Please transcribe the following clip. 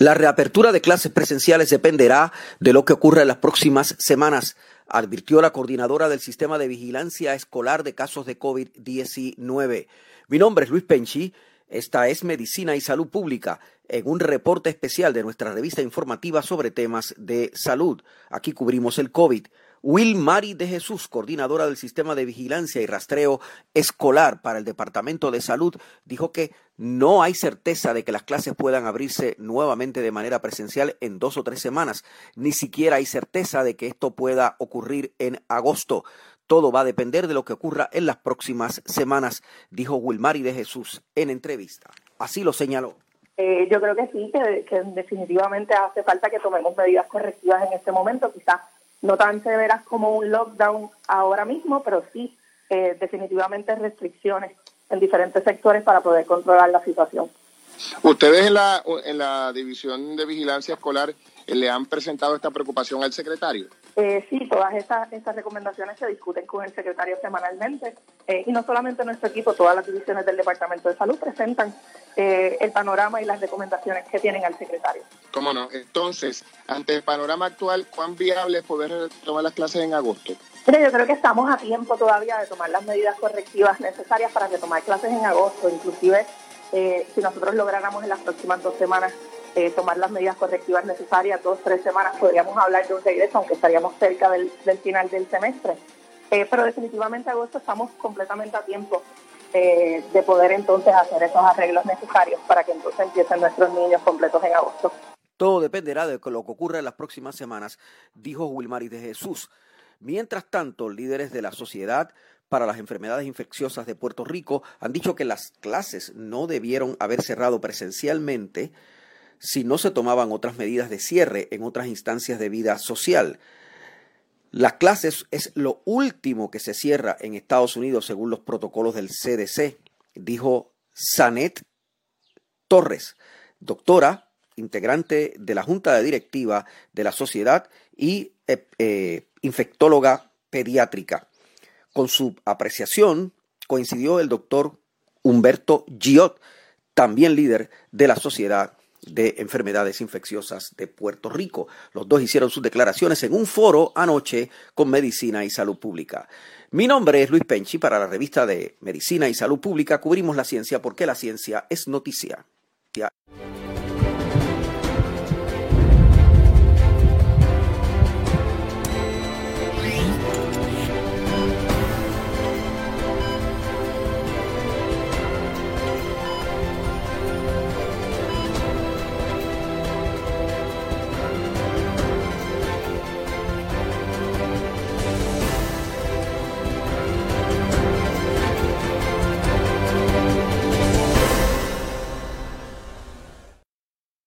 La reapertura de clases presenciales dependerá de lo que ocurra en las próximas semanas, advirtió la coordinadora del Sistema de Vigilancia Escolar de Casos de COVID-19. Mi nombre es Luis Penchi. Esta es Medicina y Salud Pública en un reporte especial de nuestra revista informativa sobre temas de salud. Aquí cubrimos el COVID. Will Mari de Jesús, coordinadora del Sistema de Vigilancia y Rastreo Escolar para el Departamento de Salud, dijo que no hay certeza de que las clases puedan abrirse nuevamente de manera presencial en dos o tres semanas. Ni siquiera hay certeza de que esto pueda ocurrir en agosto. Todo va a depender de lo que ocurra en las próximas semanas, dijo Wilmari de Jesús en entrevista. Así lo señaló. Eh, yo creo que sí, que, definitivamente hace falta que tomemos medidas correctivas en este momento, quizás no tan severas como un lockdown ahora mismo, pero sí eh, definitivamente restricciones en diferentes sectores para poder controlar la situación. Ustedes en la, en la División de Vigilancia Escolar eh, le han presentado esta preocupación al secretario. Eh, sí, todas estas, recomendaciones se discuten con el secretario semanalmente eh, y no solamente nuestro equipo, todas las divisiones del Departamento de Salud presentan eh, el panorama y las recomendaciones que tienen al secretario. ¿Cómo no? Entonces, ante el panorama actual, ¿cuán viable es poder tomar las clases en agosto? yo creo que estamos a tiempo todavía de tomar las medidas correctivas necesarias para retomar clases en agosto, inclusive si nosotros lográramos en las próximas dos semanas eh, tomar las medidas correctivas necesarias, dos, tres semanas, podríamos hablar de un regreso, aunque estaríamos cerca del, final del semestre. Eh, pero definitivamente agosto estamos completamente a tiempo eh, de poder entonces hacer esos arreglos necesarios para que entonces empiecen nuestros niños completos en agosto. Todo dependerá de lo que ocurra en las próximas semanas, dijo Wilmary de Jesús. Mientras tanto, líderes de la Sociedad para las Enfermedades Infecciosas de Puerto Rico han dicho que las clases no debieron haber cerrado presencialmente si no se tomaban otras medidas de cierre en otras instancias de vida social. Las clases es lo último que se cierra en Estados Unidos según los protocolos del CDC, dijo Sanet Torres, doctora, integrante de la Junta de Directiva de la Sociedad y eh, eh, infectóloga pediátrica. Con su apreciación coincidió el doctor Humberto Giot, también líder de la Sociedad de Enfermedades Infecciosas de Puerto Rico. Los dos hicieron sus declaraciones en un foro anoche con Medicina y Salud Pública. Mi nombre es Luis Penchi. Para la revista de Medicina y Salud Pública cubrimos la ciencia porque la ciencia es noticia.